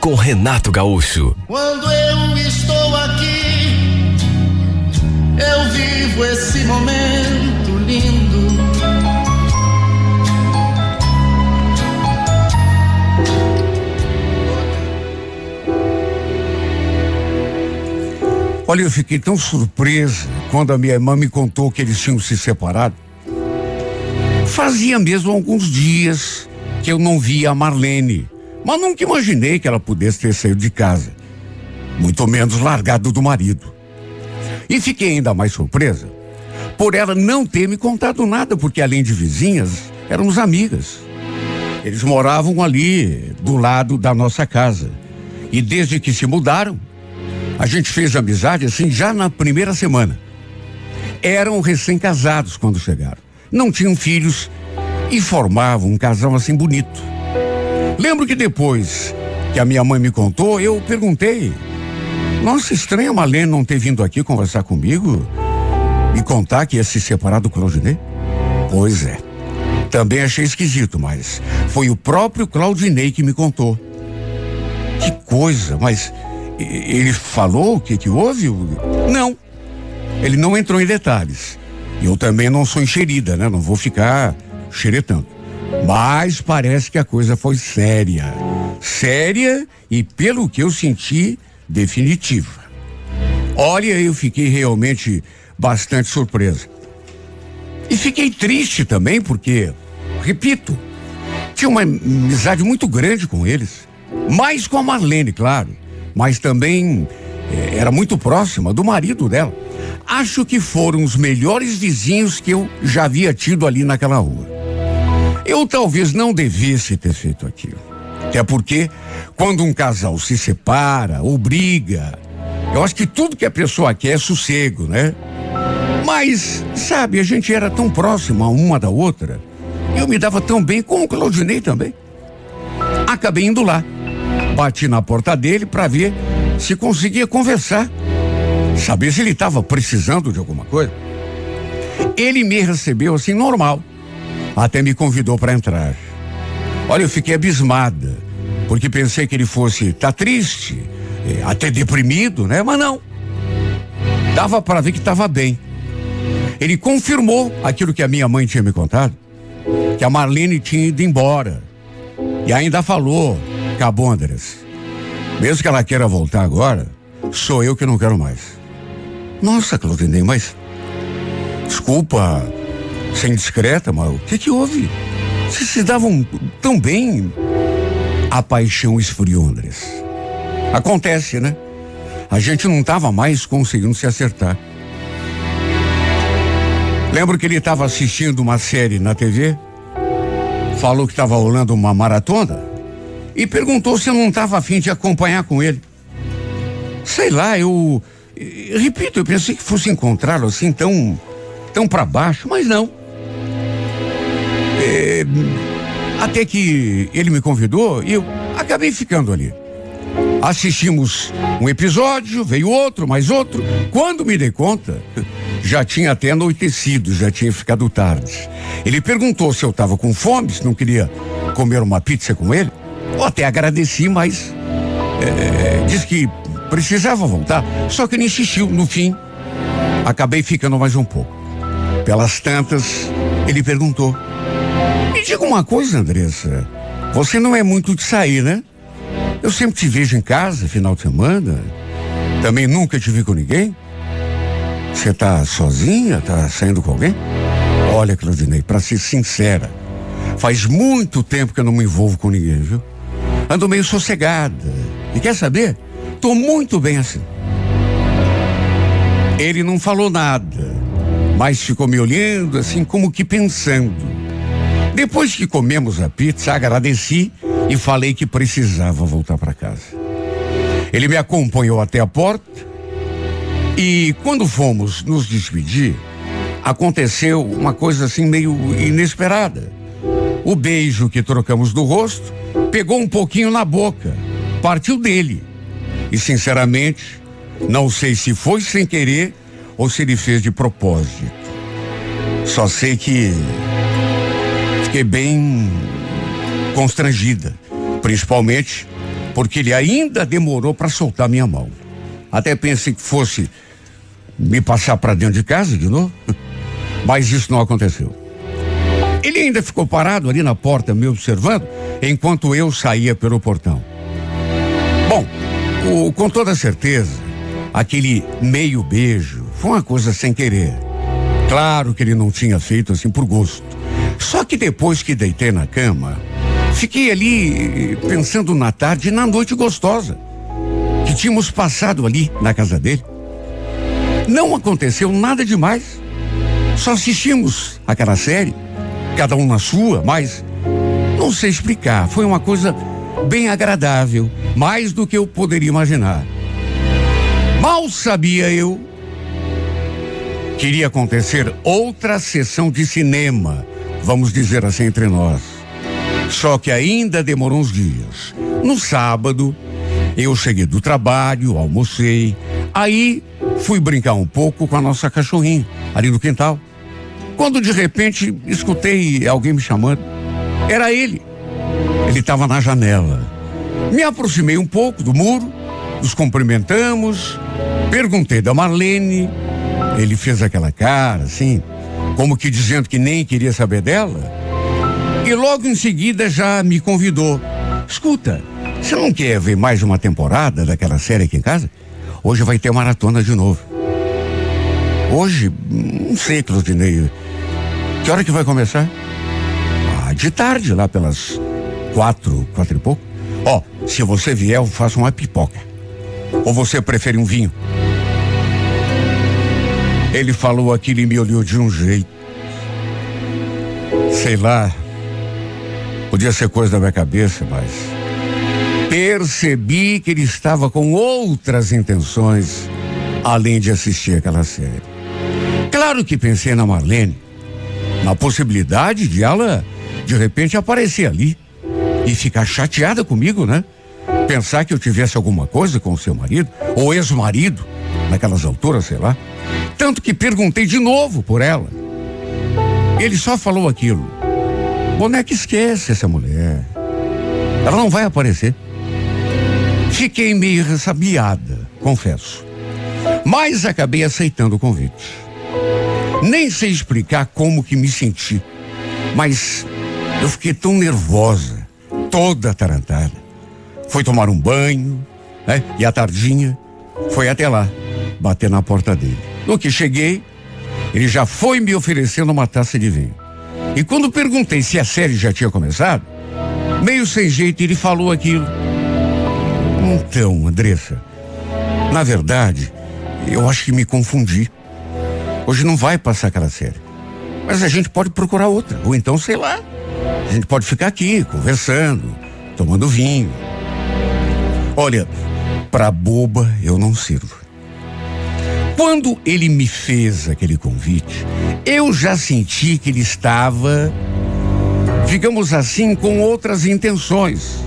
com Renato Gaúcho. Quando eu estou aqui, eu vivo esse momento lindo. Olha, eu fiquei tão surpresa quando a minha irmã me contou que eles tinham se separado. Fazia mesmo alguns dias que eu não via a Marlene, mas nunca imaginei que ela pudesse ter saído de casa, muito menos largado do marido. E fiquei ainda mais surpresa por ela não ter me contado nada, porque além de vizinhas, éramos amigas. Eles moravam ali, do lado da nossa casa. E desde que se mudaram, a gente fez amizade assim já na primeira semana. Eram recém-casados quando chegaram. Não tinham filhos e formavam um casal assim bonito. Lembro que depois que a minha mãe me contou, eu perguntei: Nossa, estranho a Malene não ter vindo aqui conversar comigo e contar que ia se separar do Claudinei? Pois é. Também achei esquisito, mas foi o próprio Claudinei que me contou. Que coisa, mas ele falou o que, que houve? Não. Ele não entrou em detalhes. Eu também não sou enxerida, né? Não vou ficar xeretando. Mas parece que a coisa foi séria. Séria e, pelo que eu senti, definitiva. Olha, eu fiquei realmente bastante surpresa. E fiquei triste também porque, repito, tinha uma amizade muito grande com eles. Mais com a Marlene, claro mas também eh, era muito próxima do marido dela. Acho que foram os melhores vizinhos que eu já havia tido ali naquela rua. Eu talvez não devesse ter feito aquilo. Até porque, quando um casal se separa ou briga, eu acho que tudo que a pessoa quer é sossego, né? Mas, sabe, a gente era tão próxima uma da outra. Eu me dava tão bem com o Claudinei também. Acabei indo lá. Bati na porta dele para ver se conseguia conversar, saber se ele estava precisando de alguma coisa. Ele me recebeu assim normal, até me convidou para entrar. Olha, eu fiquei abismada, porque pensei que ele fosse tá triste, eh, até deprimido, né? Mas não. Dava para ver que estava bem. Ele confirmou aquilo que a minha mãe tinha me contado, que a Marlene tinha ido embora. E ainda falou Acabou, Andrés. Mesmo que ela queira voltar agora, sou eu que não quero mais. Nossa, Claudinei, mas. Desculpa ser indiscreta, mas o que que houve? Vocês se davam tão bem. A paixão esfriou, Andrés. Acontece, né? A gente não estava mais conseguindo se acertar. Lembro que ele estava assistindo uma série na TV, falou que estava rolando uma maratona e perguntou se eu não estava afim de acompanhar com ele. Sei lá, eu, eu repito, eu pensei que fosse encontrá-lo assim tão tão para baixo, mas não. Até que ele me convidou e eu acabei ficando ali. Assistimos um episódio, veio outro, mais outro. Quando me dei conta, já tinha até anoitecido, já tinha ficado tarde. Ele perguntou se eu estava com fome, se não queria comer uma pizza com ele. Eu até agradeci, mas é, disse que precisava voltar. Só que ele insistiu. No fim, acabei ficando mais um pouco. Pelas tantas, ele perguntou: Me diga uma coisa, Andressa. Você não é muito de sair, né? Eu sempre te vejo em casa, final de semana. Também nunca te vi com ninguém. Você tá sozinha? Tá saindo com alguém? Olha, Claudinei, para ser sincera, faz muito tempo que eu não me envolvo com ninguém, viu? Ando meio sossegada. E quer saber? Tô muito bem assim. Ele não falou nada, mas ficou me olhando assim como que pensando. Depois que comemos a pizza, agradeci e falei que precisava voltar para casa. Ele me acompanhou até a porta E quando fomos nos despedir, aconteceu uma coisa assim meio inesperada. O beijo que trocamos do rosto pegou um pouquinho na boca, partiu dele. E sinceramente, não sei se foi sem querer ou se ele fez de propósito. Só sei que fiquei bem constrangida, principalmente porque ele ainda demorou para soltar minha mão. Até pensei que fosse me passar para dentro de casa de novo, mas isso não aconteceu. Ele ainda ficou parado ali na porta me observando enquanto eu saía pelo portão. Bom, o, com toda certeza, aquele meio beijo foi uma coisa sem querer. Claro que ele não tinha feito assim por gosto. Só que depois que deitei na cama, fiquei ali pensando na tarde e na noite gostosa que tínhamos passado ali na casa dele. Não aconteceu nada demais. Só assistimos aquela série, cada um na sua, mas não sei explicar. Foi uma coisa bem agradável, mais do que eu poderia imaginar. Mal sabia eu que iria acontecer outra sessão de cinema, vamos dizer assim entre nós. Só que ainda demorou uns dias. No sábado, eu cheguei do trabalho, almocei, aí fui brincar um pouco com a nossa cachorrinha, ali no quintal. Quando de repente escutei alguém me chamando, era ele. Ele estava na janela. Me aproximei um pouco do muro, nos cumprimentamos, perguntei da Marlene. Ele fez aquela cara, assim, como que dizendo que nem queria saber dela. E logo em seguida já me convidou. Escuta, você não quer ver mais uma temporada daquela série aqui em casa? Hoje vai ter maratona de novo. Hoje, não sei, Claudinei. Que hora que vai começar? Ah, de tarde, lá pelas quatro, quatro e pouco. Ó, oh, se você vier, eu faço uma pipoca. Ou você prefere um vinho? Ele falou aquilo e me olhou de um jeito. Sei lá. Podia ser coisa da minha cabeça, mas. Percebi que ele estava com outras intenções, além de assistir aquela série. Claro que pensei na Marlene, na possibilidade de ela, de repente, aparecer ali e ficar chateada comigo, né? Pensar que eu tivesse alguma coisa com o seu marido, ou ex-marido, naquelas alturas, sei lá. Tanto que perguntei de novo por ela. Ele só falou aquilo. Boneca esquece essa mulher. Ela não vai aparecer. Fiquei meio ressabiada, confesso. Mas acabei aceitando o convite. Nem sei explicar como que me senti, mas eu fiquei tão nervosa, toda atarantada. Fui tomar um banho, né? E à tardinha, foi até lá, bater na porta dele. No que cheguei, ele já foi me oferecendo uma taça de vinho. E quando perguntei se a série já tinha começado, meio sem jeito, ele falou aquilo. Então, Andressa, na verdade, eu acho que me confundi. Hoje não vai passar aquela série. Mas a gente pode procurar outra. Ou então, sei lá. A gente pode ficar aqui, conversando, tomando vinho. Olha, pra boba eu não sirvo. Quando ele me fez aquele convite, eu já senti que ele estava, digamos assim, com outras intenções.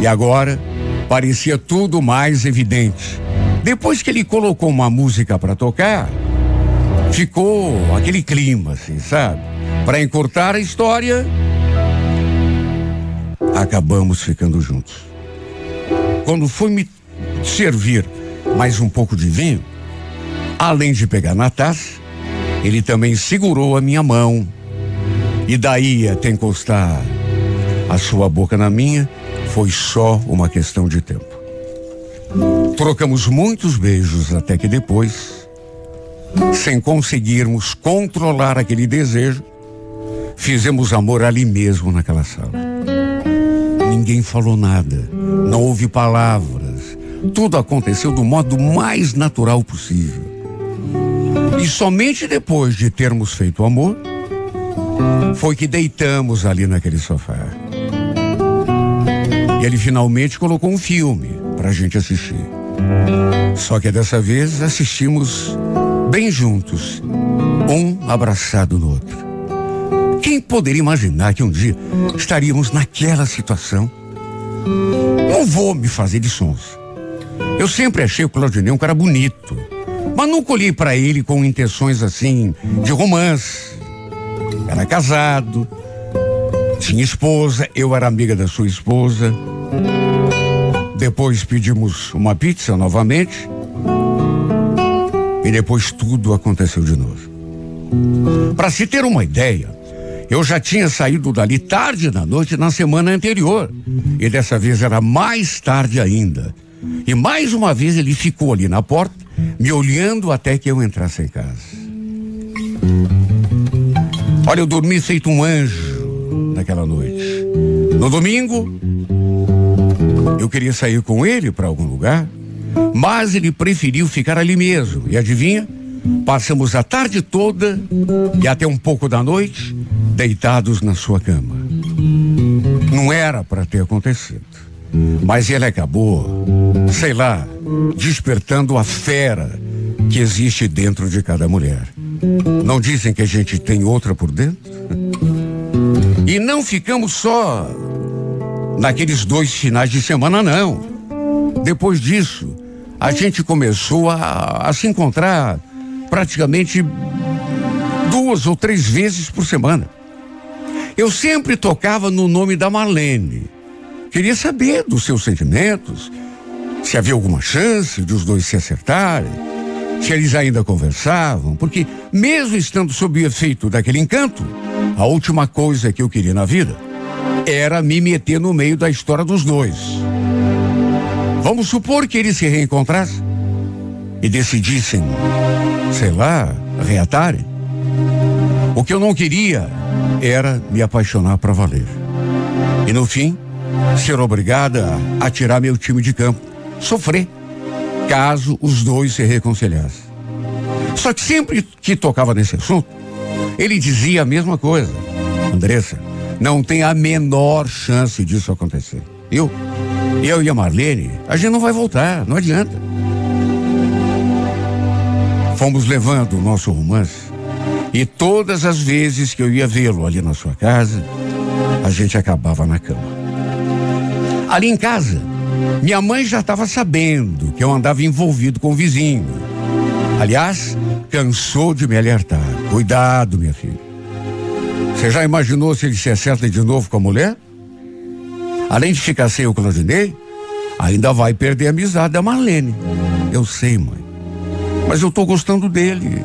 E agora, parecia tudo mais evidente. Depois que ele colocou uma música para tocar, ficou aquele clima, assim, sabe? Para encurtar a história, acabamos ficando juntos. Quando foi me servir mais um pouco de vinho, além de pegar na taça, ele também segurou a minha mão. E daí até encostar a sua boca na minha, foi só uma questão de tempo. Trocamos muitos beijos até que depois, sem conseguirmos controlar aquele desejo, fizemos amor ali mesmo naquela sala. Ninguém falou nada, não houve palavras. Tudo aconteceu do modo mais natural possível. E somente depois de termos feito amor, foi que deitamos ali naquele sofá. E ele finalmente colocou um filme para a gente assistir. Só que dessa vez assistimos bem juntos, um abraçado no outro. Quem poderia imaginar que um dia estaríamos naquela situação? Não vou me fazer de sons. Eu sempre achei o Claudinei um cara bonito, mas nunca olhei para ele com intenções assim de romance. Era casado, tinha esposa, eu era amiga da sua esposa. Depois pedimos uma pizza novamente. E depois tudo aconteceu de novo. Para se ter uma ideia, eu já tinha saído dali tarde da noite na semana anterior. E dessa vez era mais tarde ainda. E mais uma vez ele ficou ali na porta, me olhando até que eu entrasse em casa. Olha, eu dormi feito um anjo naquela noite. No domingo, eu queria sair com ele para algum lugar, mas ele preferiu ficar ali mesmo. E adivinha? Passamos a tarde toda e até um pouco da noite deitados na sua cama. Não era para ter acontecido. Mas ele acabou, sei lá, despertando a fera que existe dentro de cada mulher. Não dizem que a gente tem outra por dentro? E não ficamos só naqueles dois finais de semana, não. Depois disso, a gente começou a, a se encontrar praticamente duas ou três vezes por semana. Eu sempre tocava no nome da Marlene. Queria saber dos seus sentimentos, se havia alguma chance de os dois se acertarem, se eles ainda conversavam, porque, mesmo estando sob o efeito daquele encanto, a última coisa que eu queria na vida era me meter no meio da história dos dois. Vamos supor que eles se reencontrassem e decidissem, sei lá, reatarem. O que eu não queria era me apaixonar para valer. E no fim, ser obrigada a tirar meu time de campo, sofrer, caso os dois se reconciliassem. Só que sempre que tocava nesse assunto, ele dizia a mesma coisa. Andressa, não tem a menor chance disso acontecer. Eu, eu e a Marlene, a gente não vai voltar, não adianta. Fomos levando o nosso romance e todas as vezes que eu ia vê-lo ali na sua casa, a gente acabava na cama. Ali em casa, minha mãe já estava sabendo que eu andava envolvido com o vizinho. Aliás, cansou de me alertar. Cuidado, minha filha. Você já imaginou se ele se acerta de novo com a mulher? Além de ficar sem o Claudinei, ainda vai perder a amizade da Marlene. Eu sei, mãe. Mas eu tô gostando dele.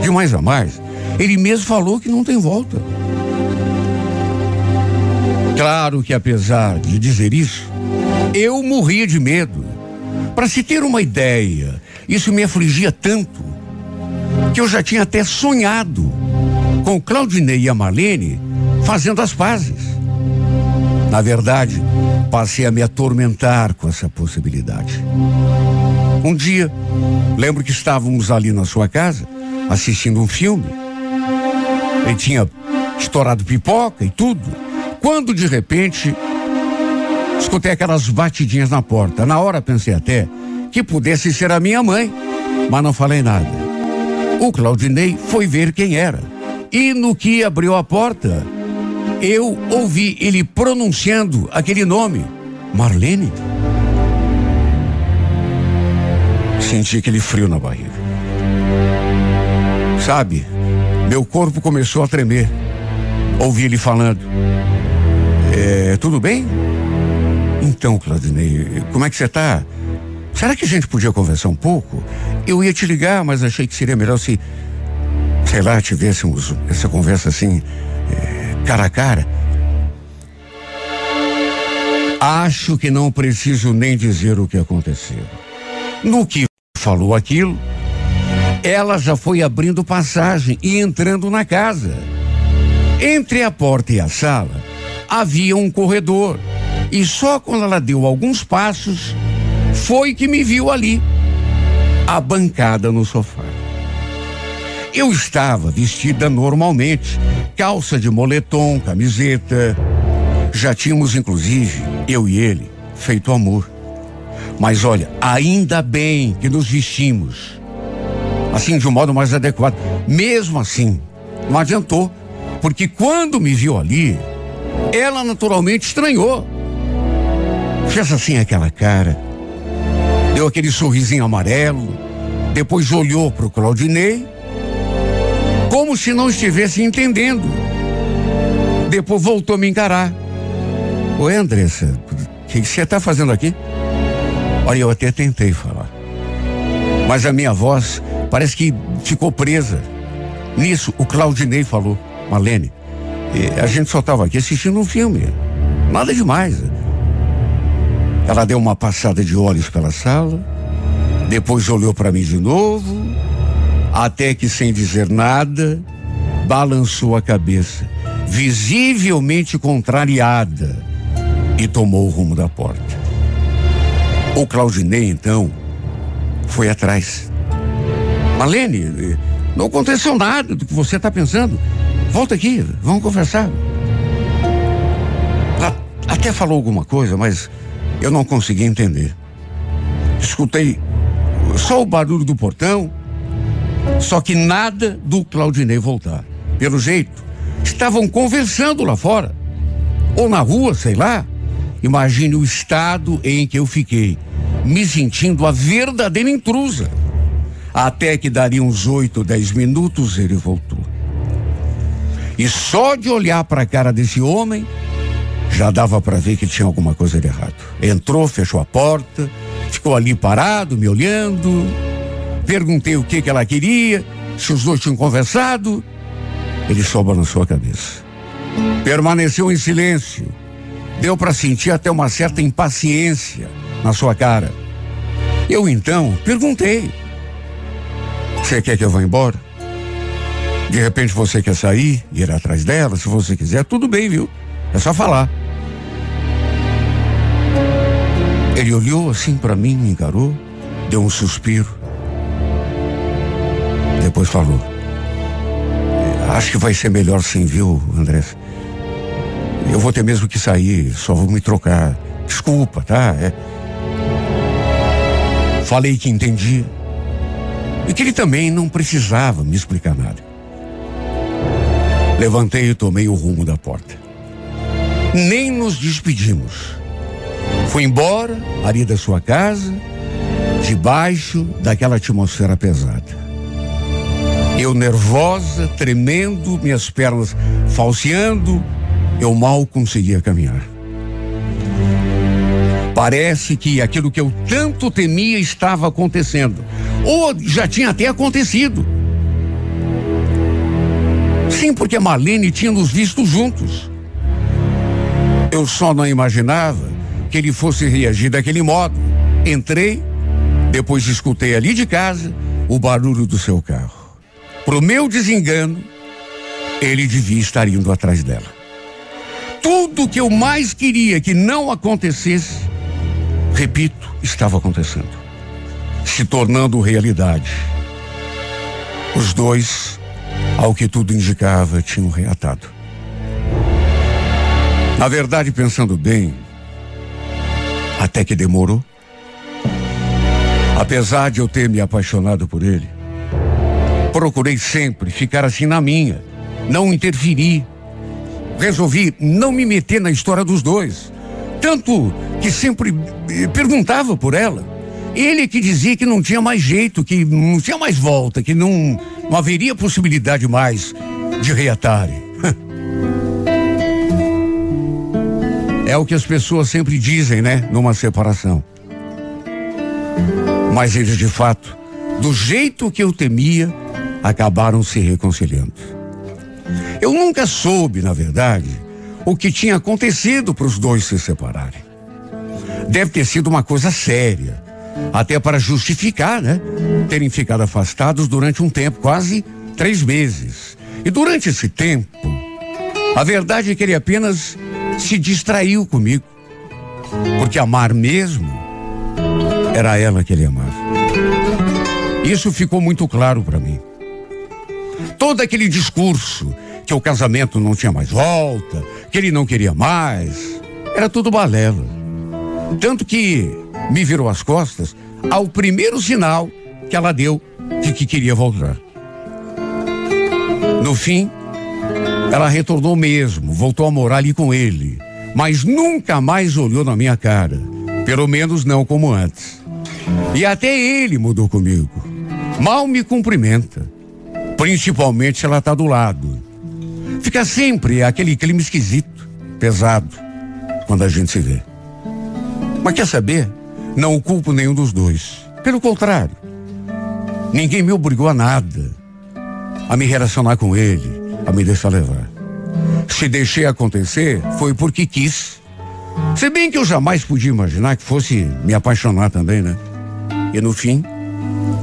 De mais a mais, ele mesmo falou que não tem volta. Claro que apesar de dizer isso, eu morria de medo. Para se ter uma ideia, isso me afligia tanto que eu já tinha até sonhado com Claudinei e a Marlene fazendo as pazes. Na verdade, passei a me atormentar com essa possibilidade. Um dia, lembro que estávamos ali na sua casa, assistindo um filme. Ele tinha estourado pipoca e tudo. Quando de repente escutei aquelas batidinhas na porta. Na hora pensei até que pudesse ser a minha mãe, mas não falei nada. O Claudinei foi ver quem era. E no que abriu a porta, eu ouvi ele pronunciando aquele nome, Marlene. Senti aquele frio na barriga. Sabe, meu corpo começou a tremer. Ouvi ele falando. É, tudo bem? Então, Claudinei, como é que você tá? Será que a gente podia conversar um pouco? Eu ia te ligar, mas achei que seria melhor se, sei lá, tivéssemos essa conversa assim, é, cara a cara. Acho que não preciso nem dizer o que aconteceu. No que falou aquilo, ela já foi abrindo passagem e entrando na casa. Entre a porta e a sala, havia um corredor. E só quando ela deu alguns passos, foi que me viu ali, a bancada no sofá. Eu estava vestida normalmente, calça de moletom, camiseta. Já tínhamos, inclusive, eu e ele, feito amor. Mas olha, ainda bem que nos vestimos assim de um modo mais adequado. Mesmo assim, não adiantou, porque quando me viu ali, ela naturalmente estranhou. Fez assim aquela cara, deu aquele sorrisinho amarelo, depois olhou para o Claudinei, como se não estivesse entendendo. Depois voltou a me encarar. Oi, Andressa, o que você está fazendo aqui? Olha, eu até tentei falar. Mas a minha voz parece que ficou presa. Nisso, o Claudinei falou, Malene, a gente só estava aqui assistindo um filme. Nada demais. Ela deu uma passada de olhos pela sala, depois olhou para mim de novo, até que sem dizer nada, balançou a cabeça, visivelmente contrariada, e tomou o rumo da porta. O Claudinei, então, foi atrás. Malene, não aconteceu nada do que você está pensando. Volta aqui, vamos conversar. Ela até falou alguma coisa, mas eu não consegui entender. Escutei só o barulho do portão, só que nada do Claudinei voltar. Pelo jeito, estavam conversando lá fora. Ou na rua, sei lá. Imagine o estado em que eu fiquei, me sentindo a verdadeira intrusa. Até que daria uns oito, dez minutos, ele voltou. E só de olhar para a cara desse homem, já dava para ver que tinha alguma coisa de errado. Entrou, fechou a porta, ficou ali parado, me olhando. Perguntei o que, que ela queria, se os dois tinham conversado. Ele só balançou a cabeça. Permaneceu em silêncio Deu para sentir até uma certa impaciência na sua cara. Eu então perguntei: Você quer que eu vá embora? De repente você quer sair, ir atrás dela, se você quiser, tudo bem, viu? É só falar. Ele olhou assim para mim, me encarou, deu um suspiro. Depois falou: Acho que vai ser melhor sim, viu, André? Eu vou ter mesmo que sair, só vou me trocar. Desculpa, tá? É. Falei que entendia. E que ele também não precisava me explicar nada. Levantei e tomei o rumo da porta. Nem nos despedimos. Fui embora, ali da sua casa, debaixo daquela atmosfera pesada. Eu nervosa, tremendo, minhas pernas falseando, eu mal conseguia caminhar. Parece que aquilo que eu tanto temia estava acontecendo, ou já tinha até acontecido. Sim, porque a Marlene tinha nos visto juntos. Eu só não imaginava que ele fosse reagir daquele modo. Entrei, depois escutei ali de casa o barulho do seu carro. Pro meu desengano, ele devia estar indo atrás dela tudo que eu mais queria que não acontecesse, repito, estava acontecendo, se tornando realidade. Os dois, ao que tudo indicava, tinham reatado. Na verdade, pensando bem, até que demorou. Apesar de eu ter me apaixonado por ele, procurei sempre ficar assim na minha, não interferir resolvi não me meter na história dos dois. Tanto que sempre eh, perguntava por ela. Ele que dizia que não tinha mais jeito, que não tinha mais volta, que não, não haveria possibilidade mais de reatarem. É o que as pessoas sempre dizem, né? Numa separação. Mas eles, de fato, do jeito que eu temia, acabaram se reconciliando. Eu nunca soube, na verdade, o que tinha acontecido para os dois se separarem. Deve ter sido uma coisa séria, até para justificar, né? Terem ficado afastados durante um tempo, quase três meses. E durante esse tempo, a verdade é que ele apenas se distraiu comigo. Porque amar mesmo era ela que ele amava. Isso ficou muito claro para mim. Todo aquele discurso que o casamento não tinha mais volta, que ele não queria mais. Era tudo balela. Tanto que me virou as costas ao primeiro sinal que ela deu de que queria voltar. No fim, ela retornou mesmo, voltou a morar ali com ele, mas nunca mais olhou na minha cara, pelo menos não como antes. E até ele mudou comigo. Mal me cumprimenta, principalmente se ela está do lado. Fica sempre aquele clima esquisito, pesado, quando a gente se vê. Mas quer saber? Não culpo nenhum dos dois. Pelo contrário, ninguém me obrigou a nada. A me relacionar com ele, a me deixar levar. Se deixei acontecer, foi porque quis. Se bem que eu jamais podia imaginar que fosse me apaixonar também, né? E no fim,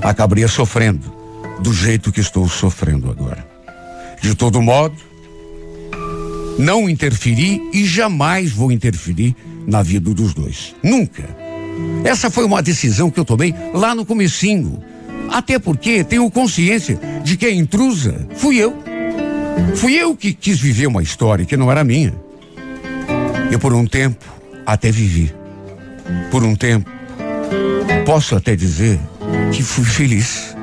acabaria sofrendo do jeito que estou sofrendo agora. De todo modo, não interferi e jamais vou interferir na vida dos dois. Nunca. Essa foi uma decisão que eu tomei lá no comecinho. Até porque tenho consciência de que a intrusa fui eu. Fui eu que quis viver uma história que não era minha. E por um tempo até vivi. Por um tempo, posso até dizer que fui feliz.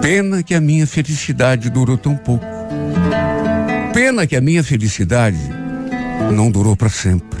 Pena que a minha felicidade durou tão pouco. Pena que a minha felicidade não durou para sempre,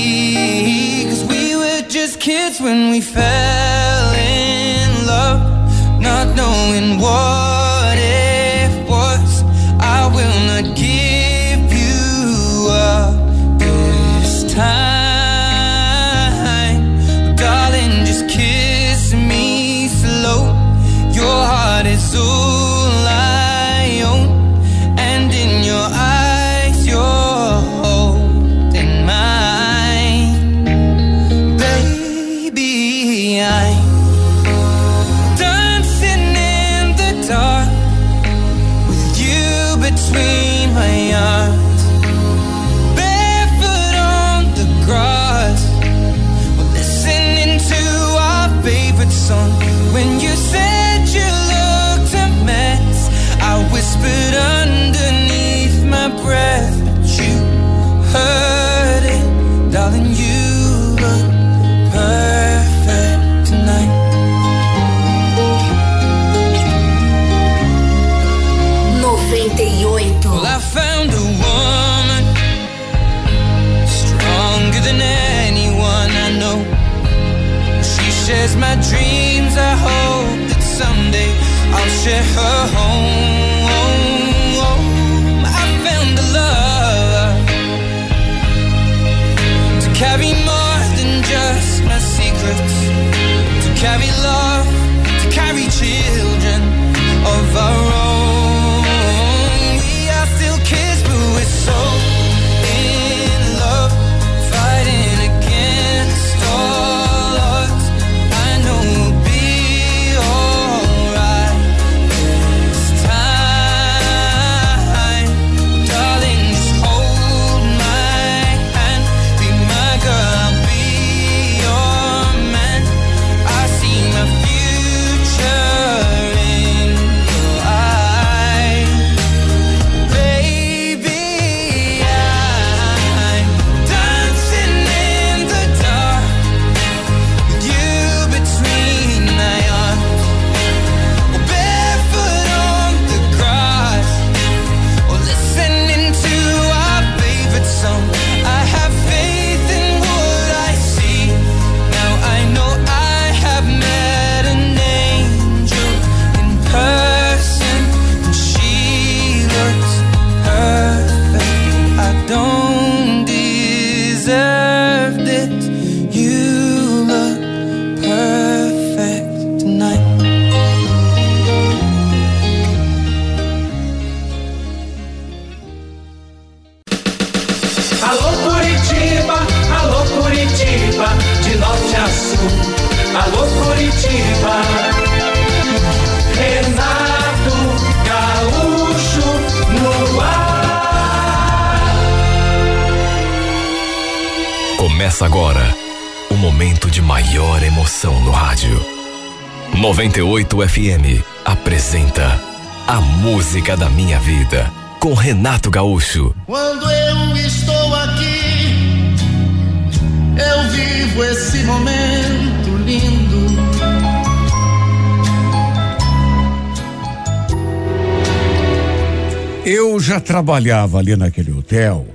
Kids when we fell in love, not knowing what 98 FM apresenta A Música da Minha Vida com Renato Gaúcho. Quando eu estou aqui, eu vivo esse momento lindo. Eu já trabalhava ali naquele hotel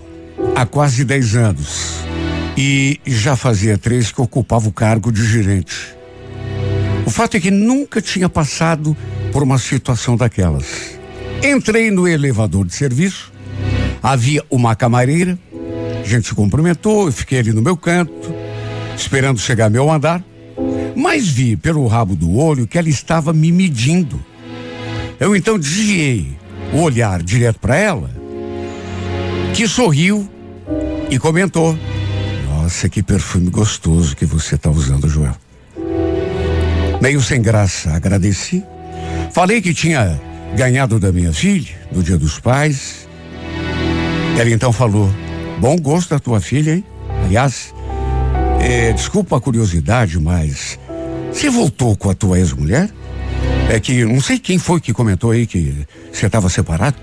há quase 10 anos e já fazia três que ocupava o cargo de gerente. O fato é que nunca tinha passado por uma situação daquelas. Entrei no elevador de serviço, havia uma camareira, a gente se cumprimentou, eu fiquei ali no meu canto, esperando chegar meu andar, mas vi pelo rabo do olho que ela estava me medindo. Eu então desviei o olhar direto para ela, que sorriu e comentou: Nossa, que perfume gostoso que você está usando, Joel. Meio sem graça, agradeci. Falei que tinha ganhado da minha filha no Dia dos Pais. Ela então falou: Bom gosto da tua filha, hein? Aliás, é, desculpa a curiosidade, mas você voltou com a tua ex-mulher? É que não sei quem foi que comentou aí que você estava separado.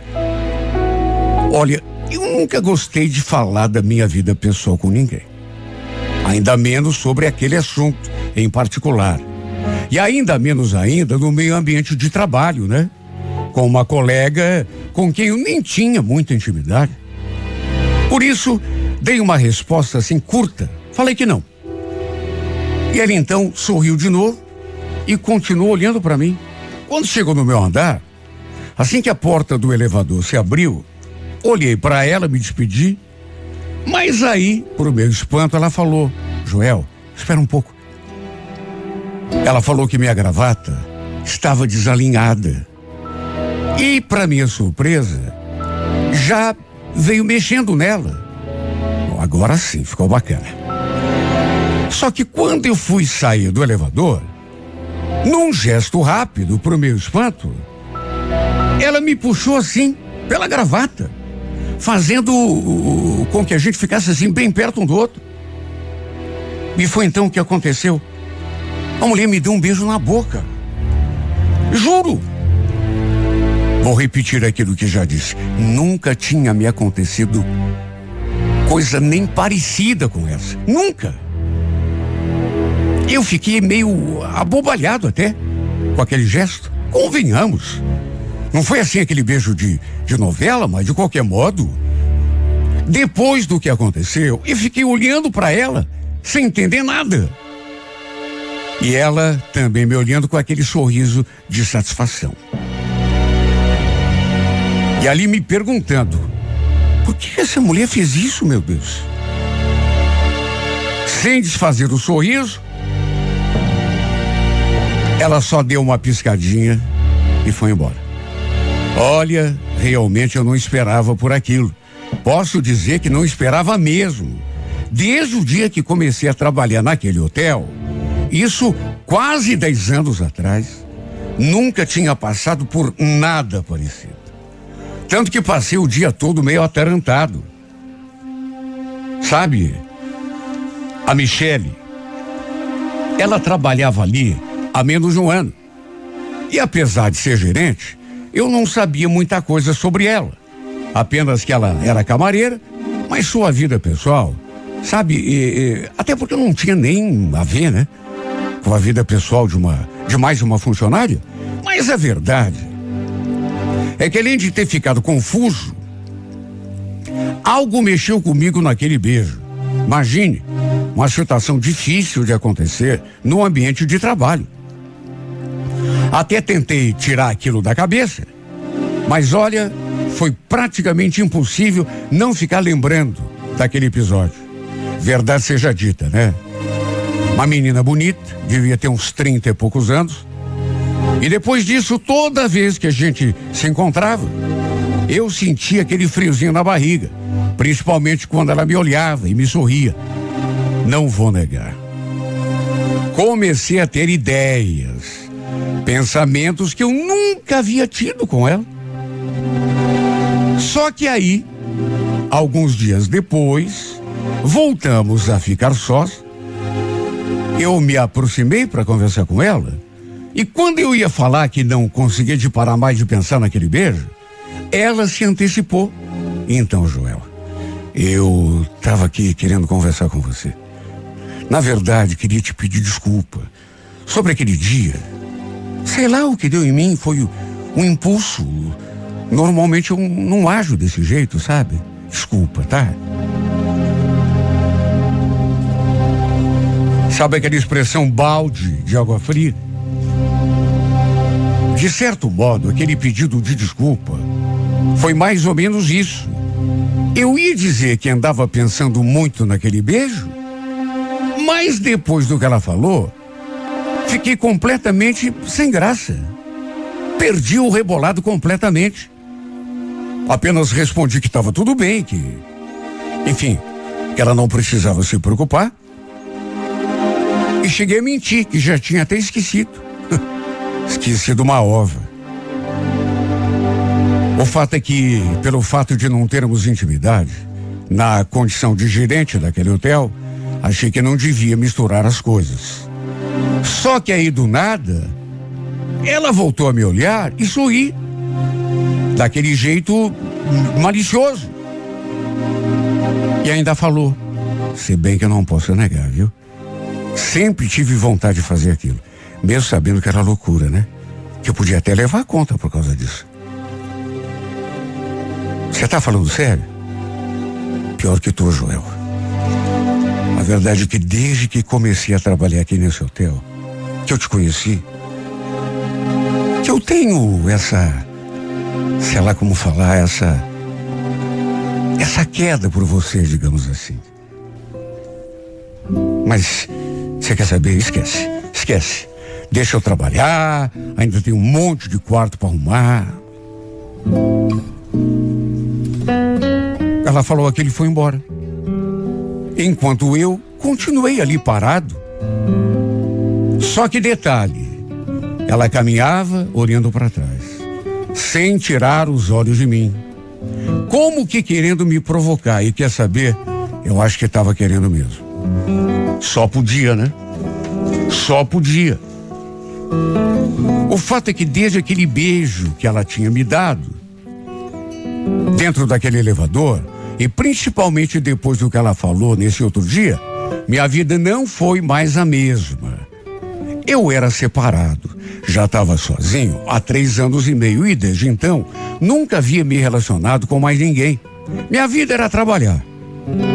Olha, eu nunca gostei de falar da minha vida pessoal com ninguém. Ainda menos sobre aquele assunto em particular. E ainda menos ainda no meio ambiente de trabalho, né? Com uma colega com quem eu nem tinha muita intimidade. Por isso, dei uma resposta assim curta. Falei que não. E ele então sorriu de novo e continuou olhando para mim. Quando chegou no meu andar, assim que a porta do elevador se abriu, olhei para ela, me despedi. Mas aí, pro meu espanto, ela falou: Joel, espera um pouco. Ela falou que minha gravata estava desalinhada. E, para minha surpresa, já veio mexendo nela. Bom, agora sim, ficou bacana. Só que quando eu fui sair do elevador, num gesto rápido, pro meu espanto, ela me puxou assim, pela gravata, fazendo com que a gente ficasse assim, bem perto um do outro. E foi então que aconteceu. A mulher me deu um beijo na boca. Juro. Vou repetir aquilo que já disse. Nunca tinha me acontecido coisa nem parecida com essa. Nunca. Eu fiquei meio abobalhado até com aquele gesto. Convenhamos. Não foi assim aquele beijo de, de novela, mas de qualquer modo. Depois do que aconteceu, eu fiquei olhando para ela sem entender nada. E ela também me olhando com aquele sorriso de satisfação. E ali me perguntando: por que essa mulher fez isso, meu Deus? Sem desfazer o sorriso, ela só deu uma piscadinha e foi embora. Olha, realmente eu não esperava por aquilo. Posso dizer que não esperava mesmo. Desde o dia que comecei a trabalhar naquele hotel, isso quase 10 anos atrás, nunca tinha passado por nada parecido. Tanto que passei o dia todo meio atarantado. Sabe, a Michele, ela trabalhava ali há menos de um ano. E apesar de ser gerente, eu não sabia muita coisa sobre ela. Apenas que ela era camareira, mas sua vida pessoal, sabe, e, e, até porque não tinha nem a ver, né? Com a vida pessoal de uma, de mais uma funcionária. Mas a verdade é que além de ter ficado confuso, algo mexeu comigo naquele beijo. Imagine, uma situação difícil de acontecer no ambiente de trabalho. Até tentei tirar aquilo da cabeça, mas olha, foi praticamente impossível não ficar lembrando daquele episódio. Verdade seja dita, né? Uma menina bonita, devia ter uns 30 e poucos anos. E depois disso, toda vez que a gente se encontrava, eu sentia aquele friozinho na barriga, principalmente quando ela me olhava e me sorria. Não vou negar. Comecei a ter ideias Pensamentos que eu nunca havia tido com ela. Só que aí, alguns dias depois, Voltamos a ficar sós. Eu me aproximei para conversar com ela. E quando eu ia falar que não conseguia de parar mais de pensar naquele beijo, ela se antecipou. Então, Joel, eu estava aqui querendo conversar com você. Na verdade, queria te pedir desculpa sobre aquele dia. Sei lá o que deu em mim foi um impulso. Normalmente eu não ajo desse jeito, sabe? Desculpa, tá? Sabe aquela expressão balde de água fria? De certo modo, aquele pedido de desculpa foi mais ou menos isso. Eu ia dizer que andava pensando muito naquele beijo, mas depois do que ela falou, fiquei completamente sem graça. Perdi o rebolado completamente. Apenas respondi que estava tudo bem, que. Enfim, que ela não precisava se preocupar. E cheguei a mentir, que já tinha até esquecido. esquecido uma ova. O fato é que, pelo fato de não termos intimidade, na condição de gerente daquele hotel, achei que não devia misturar as coisas. Só que aí do nada, ela voltou a me olhar e sorri. Daquele jeito malicioso. E ainda falou: Se bem que eu não posso negar, viu? Sempre tive vontade de fazer aquilo, mesmo sabendo que era loucura, né? Que eu podia até levar a conta por causa disso. Você tá falando sério? Pior que tu, Joel. A verdade é que desde que comecei a trabalhar aqui nesse hotel, que eu te conheci, que eu tenho essa, sei lá como falar, essa, essa queda por você, digamos assim. Mas você quer saber? Esquece, esquece. Deixa eu trabalhar, ainda tem um monte de quarto para arrumar. Ela falou que ele foi embora. Enquanto eu continuei ali parado. Só que detalhe, ela caminhava olhando para trás, sem tirar os olhos de mim. Como que querendo me provocar? E quer saber? Eu acho que estava querendo mesmo. Só podia, né? Só podia. O fato é que desde aquele beijo que ela tinha me dado, dentro daquele elevador, e principalmente depois do que ela falou nesse outro dia, minha vida não foi mais a mesma. Eu era separado, já estava sozinho há três anos e meio e desde então nunca havia me relacionado com mais ninguém. Minha vida era trabalhar.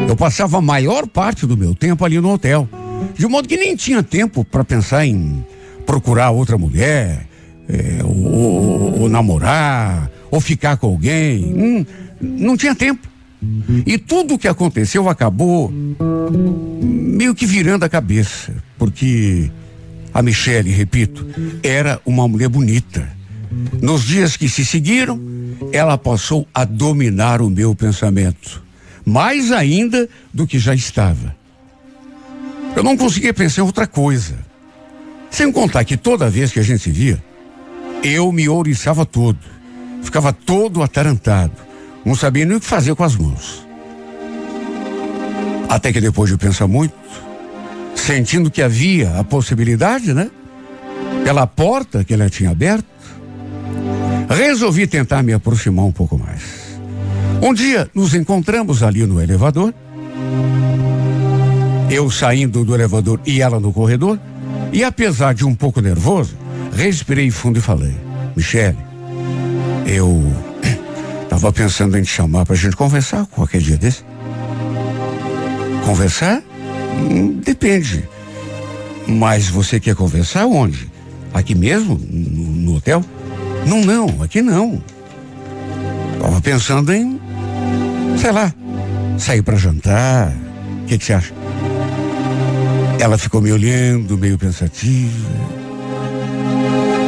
Eu passava a maior parte do meu tempo ali no hotel, de modo que nem tinha tempo para pensar em procurar outra mulher, é, ou, ou, namorar, ou ficar com alguém. Hum, não tinha tempo. E tudo o que aconteceu acabou meio que virando a cabeça, porque a Michelle, repito, era uma mulher bonita. Nos dias que se seguiram, ela passou a dominar o meu pensamento, mais ainda do que já estava. Eu não conseguia pensar em outra coisa. Sem contar que toda vez que a gente se via, eu me ouriçava todo, ficava todo atarantado não sabia nem o que fazer com as mãos. Até que depois de pensar muito, sentindo que havia a possibilidade, né? Pela porta que ela tinha aberto, resolvi tentar me aproximar um pouco mais. Um dia nos encontramos ali no elevador. Eu saindo do elevador e ela no corredor. E apesar de um pouco nervoso, respirei fundo e falei: Michele, eu Tava pensando em te chamar pra gente conversar qualquer dia desse. Conversar? Hum, depende. Mas você quer conversar onde? Aqui mesmo? No, no hotel? Não, não, aqui não. Tava pensando em, sei lá, sair para jantar. O que, você acha? Ela ficou me olhando, meio pensativa.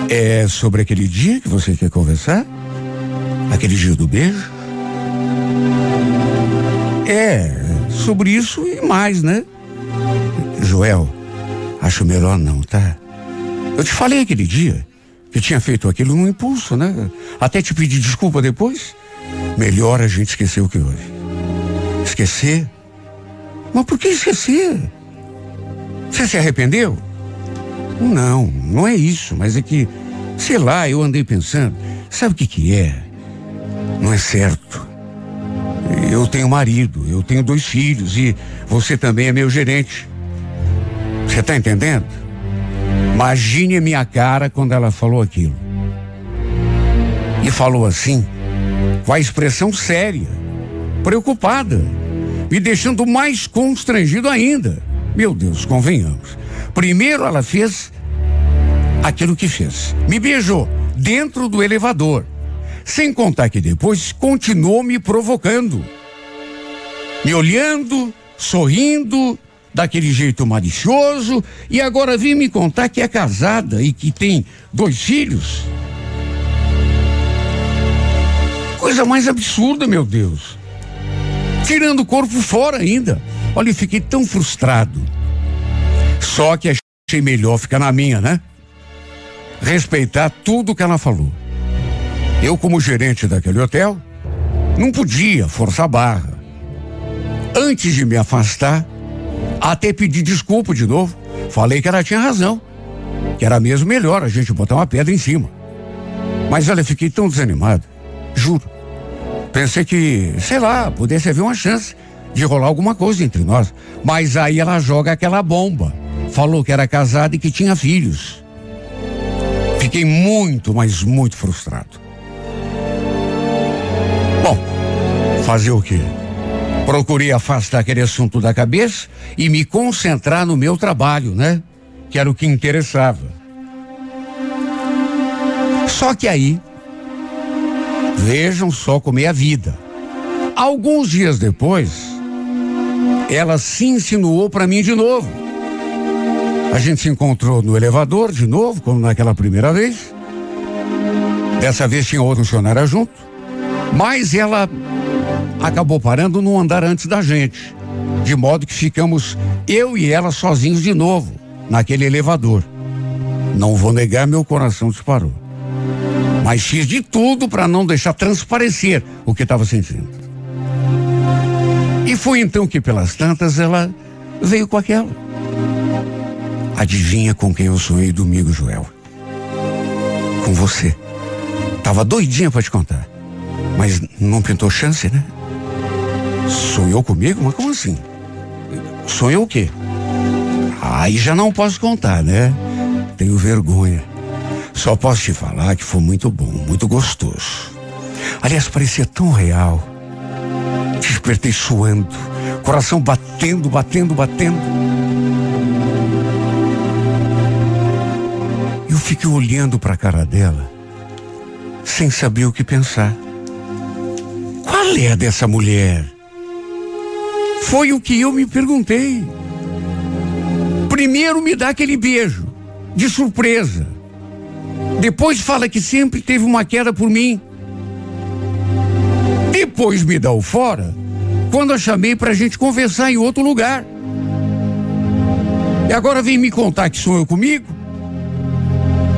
É sobre aquele dia que você quer conversar? Aquele dia do beijo? É, sobre isso e mais, né? Joel, acho melhor não, tá? Eu te falei aquele dia que tinha feito aquilo num impulso, né? Até te pedir desculpa depois. Melhor a gente esquecer o que houve. Esquecer Mas por que esquecer? Você se arrependeu? Não, não é isso, mas é que, sei lá, eu andei pensando, sabe o que que é? Não é certo. Eu tenho marido, eu tenho dois filhos e você também é meu gerente. Você está entendendo? Imagine a minha cara quando ela falou aquilo. E falou assim, com a expressão séria, preocupada, me deixando mais constrangido ainda. Meu Deus, convenhamos. Primeiro ela fez aquilo que fez. Me beijou dentro do elevador. Sem contar que depois continuou me provocando. Me olhando, sorrindo, daquele jeito malicioso, e agora vem me contar que é casada e que tem dois filhos. Coisa mais absurda, meu Deus. Tirando o corpo fora ainda. Olha, eu fiquei tão frustrado. Só que achei melhor ficar na minha, né? Respeitar tudo que ela falou. Eu, como gerente daquele hotel, não podia forçar a barra. Antes de me afastar, até pedi desculpa de novo. Falei que ela tinha razão. Que era mesmo melhor a gente botar uma pedra em cima. Mas olha, fiquei tão desanimado. Juro. Pensei que, sei lá, pudesse haver uma chance de rolar alguma coisa entre nós. Mas aí ela joga aquela bomba. Falou que era casada e que tinha filhos. Fiquei muito, mas muito frustrado. Bom, fazer o quê? Procurei afastar aquele assunto da cabeça e me concentrar no meu trabalho, né? Que era o que interessava. Só que aí, vejam só como é a vida. Alguns dias depois, ela se insinuou para mim de novo. A gente se encontrou no elevador de novo, como naquela primeira vez. Dessa vez tinha outro funcionário junto. Mas ela acabou parando num andar antes da gente. De modo que ficamos eu e ela sozinhos de novo, naquele elevador. Não vou negar, meu coração disparou. Mas fiz de tudo para não deixar transparecer o que estava sentindo. E foi então que, pelas tantas, ela veio com aquela. Adivinha com quem eu sonhei domingo, Joel? Com você. Tava doidinha para te contar. Mas não pintou chance, né? Sonhou comigo? Mas como assim? Sonhou o quê? Aí já não posso contar, né? Tenho vergonha. Só posso te falar que foi muito bom, muito gostoso. Aliás, parecia tão real. Despertei suando, coração batendo, batendo, batendo. Eu fiquei olhando para a cara dela, sem saber o que pensar. Qual é a dessa mulher? Foi o que eu me perguntei. Primeiro me dá aquele beijo, de surpresa. Depois fala que sempre teve uma queda por mim. Depois me dá o fora, quando eu chamei pra gente conversar em outro lugar. E agora vem me contar que sonhou comigo?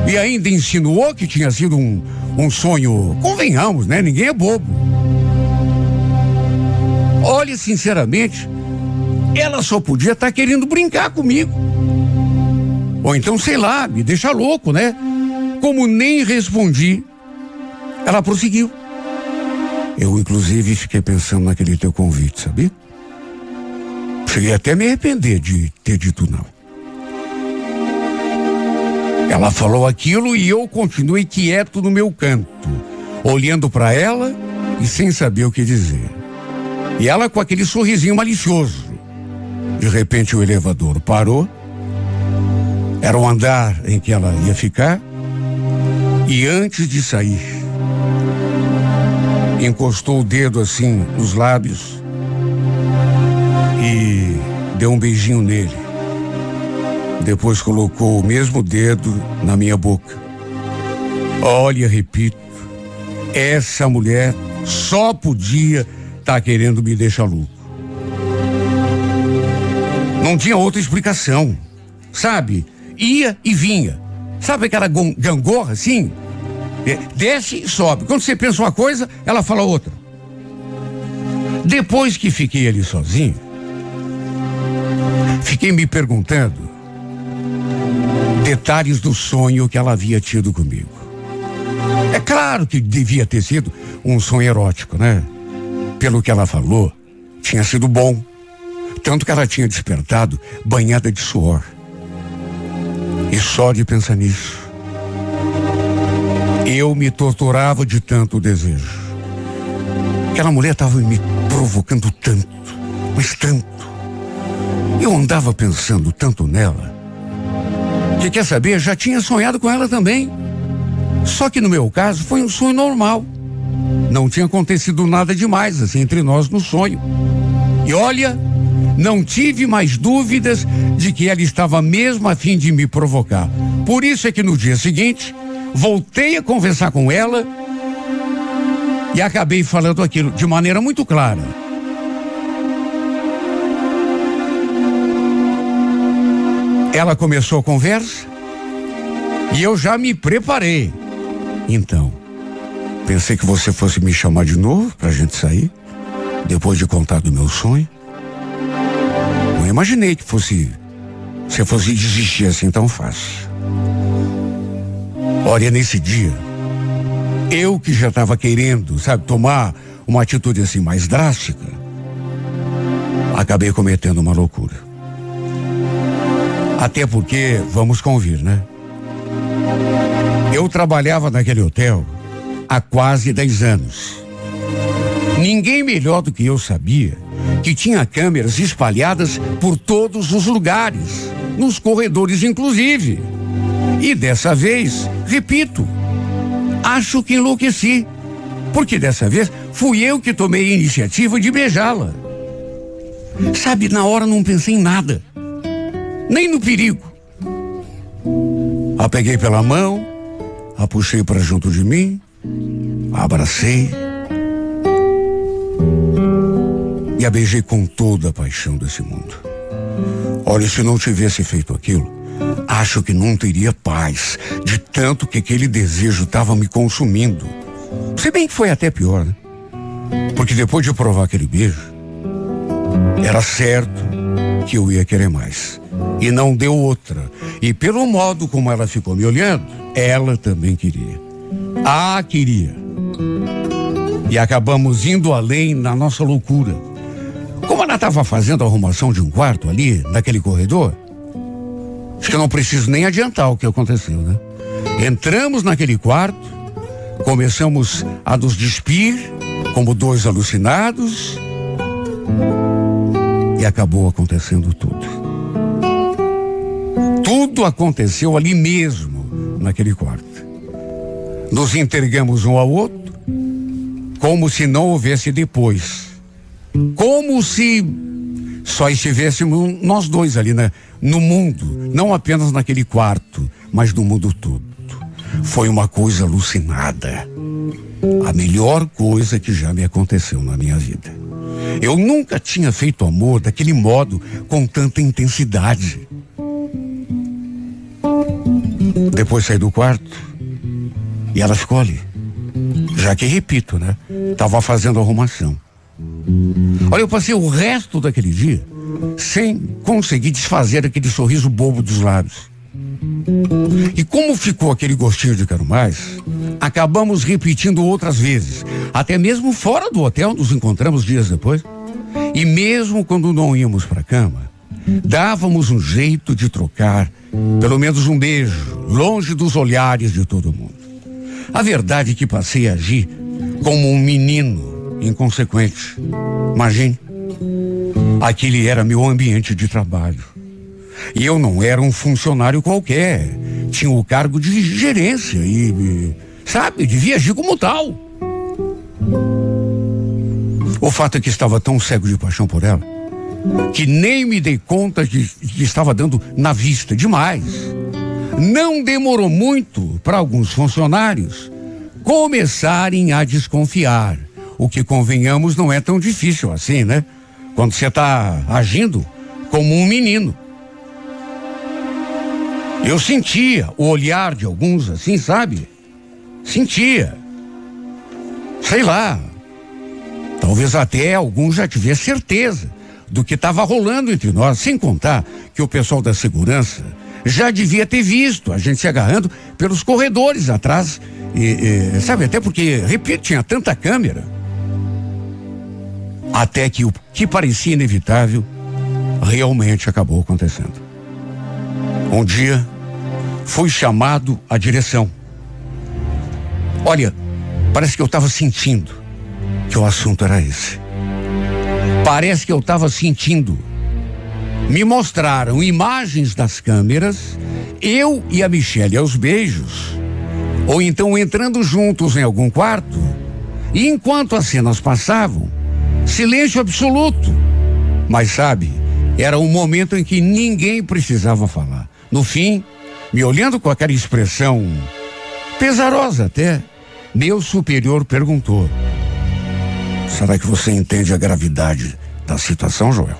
E ainda insinuou que tinha sido um, um sonho. Convenhamos, né? Ninguém é bobo. Olha, sinceramente, ela só podia estar tá querendo brincar comigo. Ou então, sei lá, me deixa louco, né? Como nem respondi, ela prosseguiu. Eu, inclusive, fiquei pensando naquele teu convite, sabia? Cheguei até a me arrepender de ter dito não. Ela falou aquilo e eu continuei quieto no meu canto, olhando para ela e sem saber o que dizer. E ela com aquele sorrisinho malicioso. De repente o elevador parou. Era o andar em que ela ia ficar. E antes de sair, encostou o dedo assim nos lábios e deu um beijinho nele. Depois colocou o mesmo dedo na minha boca. Olha, repito, essa mulher só podia tá querendo me deixar louco. Não tinha outra explicação. Sabe? Ia e vinha. Sabe aquela gangorra assim? É, desce e sobe. Quando você pensa uma coisa, ela fala outra. Depois que fiquei ali sozinho, Fiquei me perguntando detalhes do sonho que ela havia tido comigo. É claro que devia ter sido um sonho erótico, né? Pelo que ela falou, tinha sido bom. Tanto que ela tinha despertado banhada de suor. E só de pensar nisso, eu me torturava de tanto desejo. Aquela mulher estava me provocando tanto, mas tanto. Eu andava pensando tanto nela. Que quer saber, já tinha sonhado com ela também. Só que no meu caso foi um sonho normal. Não tinha acontecido nada demais assim entre nós no sonho. E olha, não tive mais dúvidas de que ela estava mesmo a fim de me provocar. Por isso é que no dia seguinte, voltei a conversar com ela e acabei falando aquilo de maneira muito clara. Ela começou a conversa e eu já me preparei. Então, pensei que você fosse me chamar de novo para a gente sair, depois de contar do meu sonho. Imaginei que fosse. Você fosse desistir assim tão fácil. Olha, nesse dia, eu que já estava querendo, sabe, tomar uma atitude assim mais drástica, acabei cometendo uma loucura. Até porque, vamos convir, né? Eu trabalhava naquele hotel há quase 10 anos. Ninguém melhor do que eu sabia que tinha câmeras espalhadas por todos os lugares, nos corredores inclusive. E dessa vez, repito, acho que enlouqueci. Porque dessa vez fui eu que tomei a iniciativa de beijá-la. Sabe, na hora não pensei em nada, nem no perigo. A peguei pela mão, a puxei para junto de mim, a abracei e a beijei com toda a paixão desse mundo. Olha, se não tivesse feito aquilo, acho que não teria paz, de tanto que aquele desejo estava me consumindo. Se bem que foi até pior, né? Porque depois de provar aquele beijo, era certo que eu ia querer mais. E não deu outra. E pelo modo como ela ficou me olhando, ela também queria. Ah, queria. E acabamos indo além na nossa loucura. Como ela estava fazendo a arrumação de um quarto ali, naquele corredor, acho que eu não preciso nem adiantar o que aconteceu, né? Entramos naquele quarto, começamos a nos despir como dois alucinados e acabou acontecendo tudo. Tudo aconteceu ali mesmo, naquele quarto. Nos entregamos um ao outro, como se não houvesse depois. Como se só estivéssemos nós dois ali né, no mundo, não apenas naquele quarto, mas no mundo todo. Foi uma coisa alucinada. A melhor coisa que já me aconteceu na minha vida. Eu nunca tinha feito amor daquele modo, com tanta intensidade. Depois saí do quarto e ela ficou ali. Já que repito, né? Tava fazendo arrumação. Olha, eu passei o resto daquele dia sem conseguir desfazer aquele sorriso bobo dos lábios. E como ficou aquele gostinho de quero mais, acabamos repetindo outras vezes. Até mesmo fora do hotel nos encontramos dias depois. E mesmo quando não íamos para a cama, dávamos um jeito de trocar pelo menos um beijo, longe dos olhares de todo mundo. A verdade é que passei a agir como um menino inconsequente. Imagine. Aquele era meu ambiente de trabalho. E eu não era um funcionário qualquer. Tinha o cargo de gerência e, sabe, devia agir como tal. O fato é que estava tão cego de paixão por ela que nem me dei conta de que estava dando na vista demais. Não demorou muito para alguns funcionários começarem a desconfiar. O que convenhamos não é tão difícil assim, né? Quando você está agindo como um menino. Eu sentia o olhar de alguns assim, sabe? Sentia. Sei lá. Talvez até alguns já tivessem certeza do que estava rolando entre nós, sem contar que o pessoal da segurança já devia ter visto a gente se agarrando pelos corredores atrás. E, e, sabe, até porque, repito, tinha tanta câmera. Até que o que parecia inevitável realmente acabou acontecendo. Um dia fui chamado à direção. Olha, parece que eu estava sentindo que o assunto era esse. Parece que eu estava sentindo. Me mostraram imagens das câmeras, eu e a Michelle aos beijos, ou então entrando juntos em algum quarto, e enquanto as cenas passavam, silêncio absoluto. Mas sabe, era um momento em que ninguém precisava falar. No fim, me olhando com aquela expressão pesarosa até, meu superior perguntou: Será que você entende a gravidade da situação, Joel?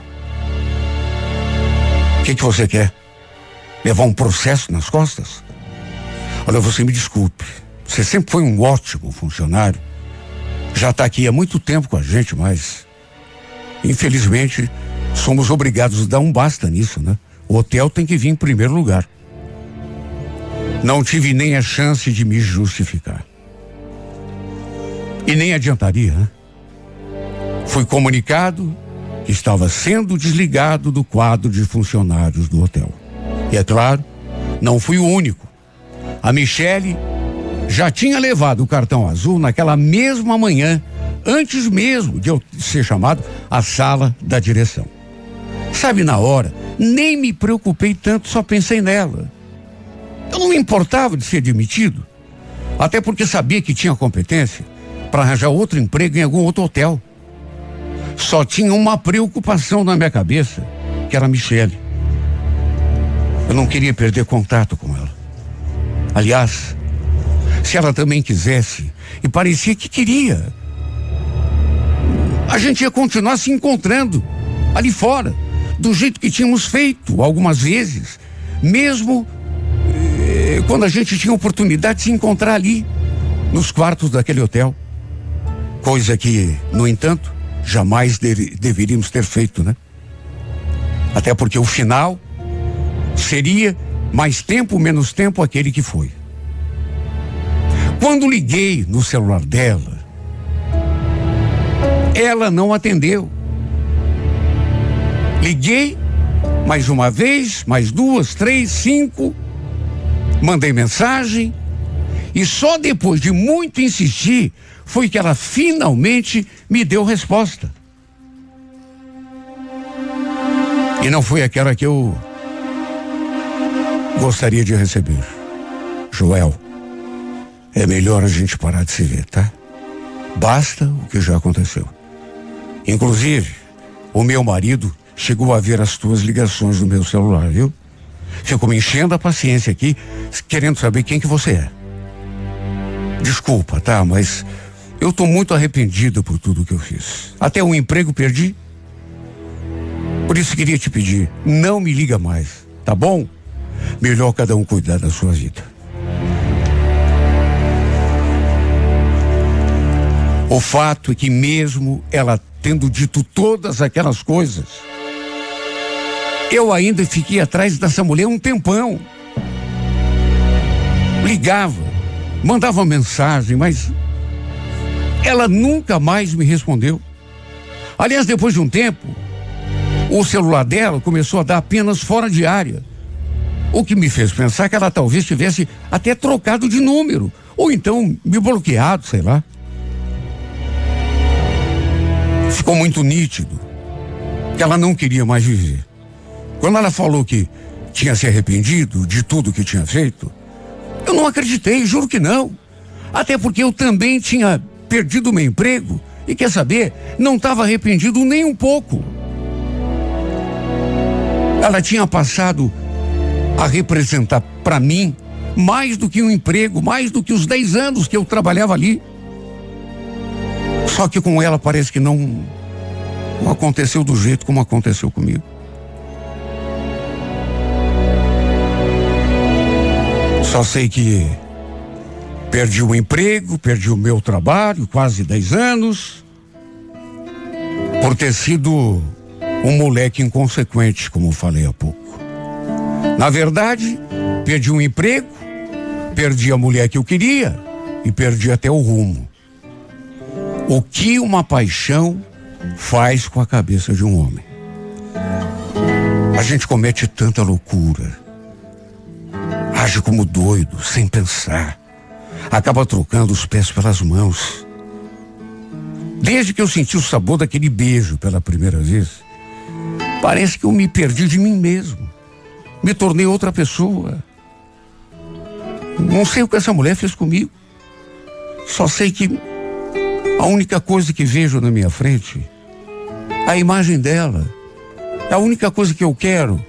O que, que você quer? Levar um processo nas costas? Olha, você me desculpe. Você sempre foi um ótimo funcionário. Já está aqui há muito tempo com a gente, mas infelizmente somos obrigados a dar um basta nisso, né? O hotel tem que vir em primeiro lugar. Não tive nem a chance de me justificar. E nem adiantaria, né? Fui comunicado que estava sendo desligado do quadro de funcionários do hotel. E é claro, não fui o único. A Michele já tinha levado o cartão azul naquela mesma manhã, antes mesmo de eu ser chamado à sala da direção. Sabe, na hora, nem me preocupei tanto, só pensei nela. Eu não me importava de ser demitido, até porque sabia que tinha competência para arranjar outro emprego em algum outro hotel. Só tinha uma preocupação na minha cabeça, que era a Michele. Eu não queria perder contato com ela. Aliás, se ela também quisesse, e parecia que queria, a gente ia continuar se encontrando ali fora do jeito que tínhamos feito algumas vezes, mesmo eh, quando a gente tinha oportunidade de se encontrar ali, nos quartos daquele hotel. Coisa que, no entanto, jamais de, deveríamos ter feito, né? Até porque o final seria mais tempo, menos tempo aquele que foi. Quando liguei no celular dela, ela não atendeu. Liguei mais uma vez, mais duas, três, cinco. Mandei mensagem. E só depois de muito insistir foi que ela finalmente me deu resposta. E não foi aquela que eu gostaria de receber. Joel, é melhor a gente parar de se ver, tá? Basta o que já aconteceu. Inclusive, o meu marido chegou a ver as tuas ligações no meu celular, viu? Ficou me enchendo a paciência aqui, querendo saber quem que você é. Desculpa, tá? Mas eu estou muito arrependido por tudo que eu fiz. Até um emprego perdi. Por isso queria te pedir, não me liga mais, tá bom? Melhor cada um cuidar da sua vida. O fato é que mesmo ela tendo dito todas aquelas coisas, eu ainda fiquei atrás dessa mulher um tempão. Ligava, mandava mensagem, mas ela nunca mais me respondeu. Aliás, depois de um tempo, o celular dela começou a dar apenas fora de área. O que me fez pensar que ela talvez tivesse até trocado de número. Ou então me bloqueado, sei lá. Ficou muito nítido que ela não queria mais viver. Quando ela falou que tinha se arrependido de tudo que tinha feito, eu não acreditei, juro que não. Até porque eu também tinha perdido meu emprego e quer saber, não estava arrependido nem um pouco. Ela tinha passado a representar para mim mais do que um emprego, mais do que os 10 anos que eu trabalhava ali. Só que com ela parece que não, não aconteceu do jeito como aconteceu comigo. Só sei que perdi o emprego, perdi o meu trabalho, quase 10 anos, por ter sido um moleque inconsequente, como falei há pouco. Na verdade, perdi um emprego, perdi a mulher que eu queria e perdi até o rumo. O que uma paixão faz com a cabeça de um homem? A gente comete tanta loucura, age como doido, sem pensar, acaba trocando os pés pelas mãos. Desde que eu senti o sabor daquele beijo pela primeira vez, parece que eu me perdi de mim mesmo. Me tornei outra pessoa. Não sei o que essa mulher fez comigo. Só sei que a única coisa que vejo na minha frente, a imagem dela, é a única coisa que eu quero,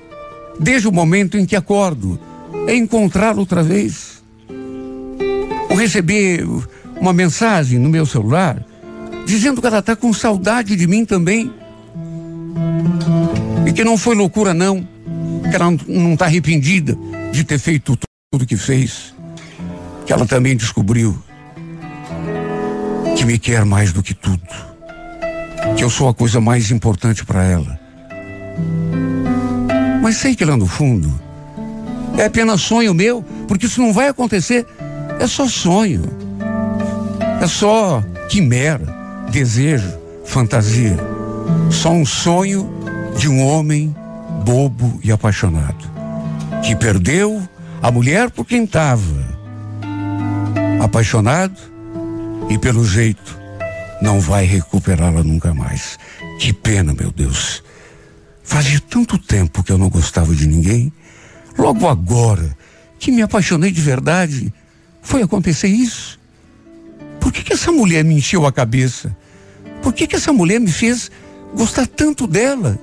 desde o momento em que acordo, é encontrá-la outra vez. Ou receber uma mensagem no meu celular dizendo que ela está com saudade de mim também. E que não foi loucura, não. Que ela não está arrependida de ter feito tudo que fez. Que ela também descobriu que me quer mais do que tudo. Que eu sou a coisa mais importante para ela. Mas sei que lá no fundo é apenas sonho meu, porque isso não vai acontecer. É só sonho. É só quimera desejo, fantasia. Só um sonho de um homem bobo e apaixonado, que perdeu a mulher por quem estava, apaixonado e pelo jeito não vai recuperá-la nunca mais. Que pena, meu Deus. Fazia tanto tempo que eu não gostava de ninguém. Logo agora que me apaixonei de verdade, foi acontecer isso. Por que, que essa mulher me encheu a cabeça? Por que, que essa mulher me fez gostar tanto dela?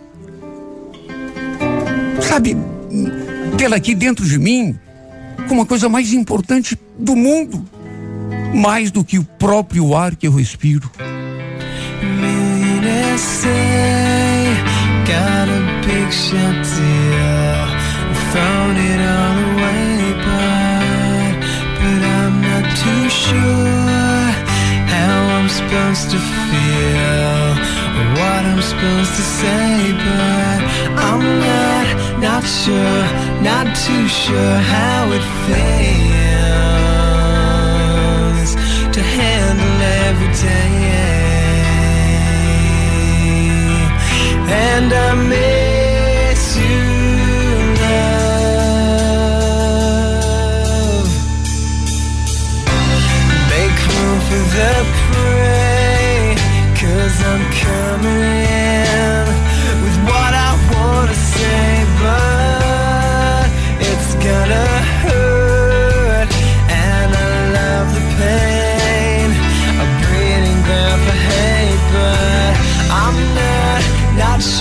Sabe, tê-la aqui dentro de mim como a coisa mais importante do mundo, mais do que o próprio ar que eu respiro. supposed to feel what I'm supposed to say, but I'm not, not sure, not too sure how it feels handle every day. And I miss you, love. Make room for the Cause I'm coming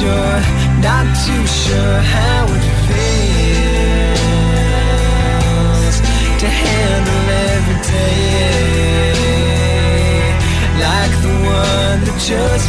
sure, not too sure how it feels to handle every day. Like the one that just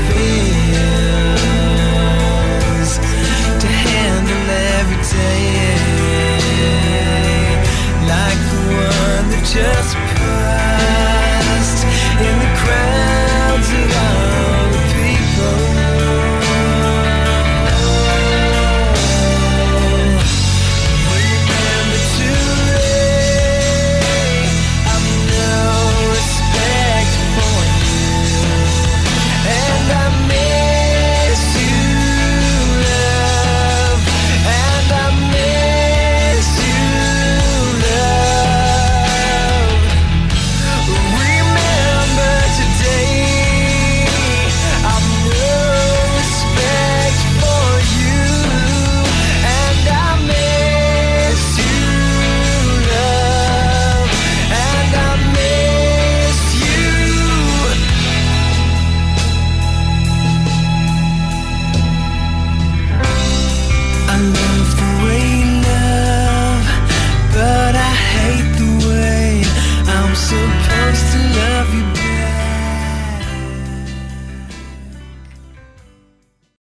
just